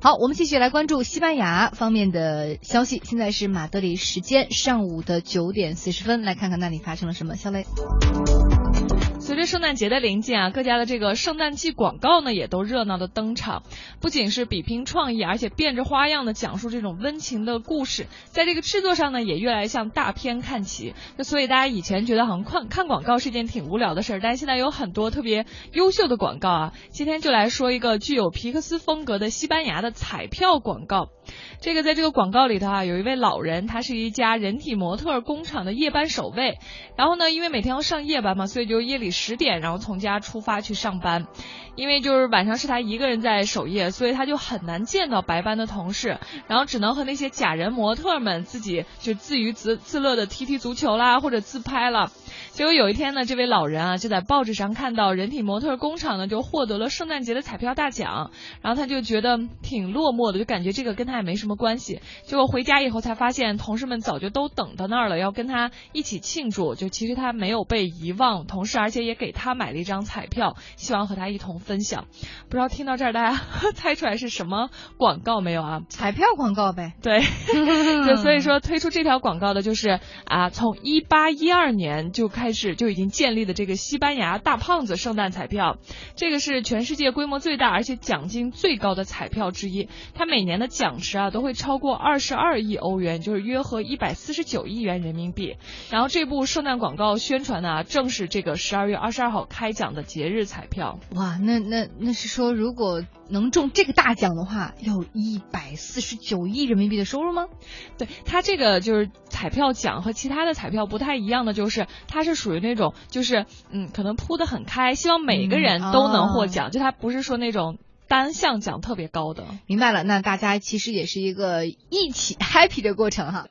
好，我们继续来关注西班牙方面的消息。现在是马德里时间上午的九点四十分，来看看那里发生了什么。小雷。随着圣诞节的临近啊，各家的这个圣诞季广告呢也都热闹的登场，不仅是比拼创意，而且变着花样的讲述这种温情的故事，在这个制作上呢也越来越向大片看齐。那所以大家以前觉得好像看看广告是一件挺无聊的事儿，但现在有很多特别优秀的广告啊。今天就来说一个具有皮克斯风格的西班牙的彩票广告。这个在这个广告里头啊，有一位老人，他是一家人体模特工厂的夜班守卫，然后呢，因为每天要上夜班嘛，所以就夜里。十点，然后从家出发去上班，因为就是晚上是他一个人在守夜，所以他就很难见到白班的同事，然后只能和那些假人模特们自己就自娱自自乐的踢踢足球啦，或者自拍了。结果有一天呢，这位老人啊就在报纸上看到人体模特工厂呢就获得了圣诞节的彩票大奖，然后他就觉得挺落寞的，就感觉这个跟他也没什么关系。结果回家以后才发现，同事们早就都等到那儿了，要跟他一起庆祝。就其实他没有被遗忘，同事而且也给他买了一张彩票，希望和他一同分享。不知道听到这儿大家 猜出来是什么广告没有啊？彩票广告呗。对，就所以说推出这条广告的就是啊，从一八一二年就开。开始就已经建立的这个西班牙大胖子圣诞彩票，这个是全世界规模最大而且奖金最高的彩票之一。它每年的奖池啊都会超过二十二亿欧元，就是约合一百四十九亿元人民币。然后这部圣诞广告宣传呢，正是这个十二月二十二号开奖的节日彩票。哇，那那那是说如果能中这个大奖的话，有一百四十九亿人民币的收入吗？对，它这个就是彩票奖和其他的彩票不太一样的，就是它是。属于那种就是嗯，可能铺的很开，希望每个人都能获奖，就它不是说那种单项奖特别高的。明白了，那大家其实也是一个一起 happy 的过程哈。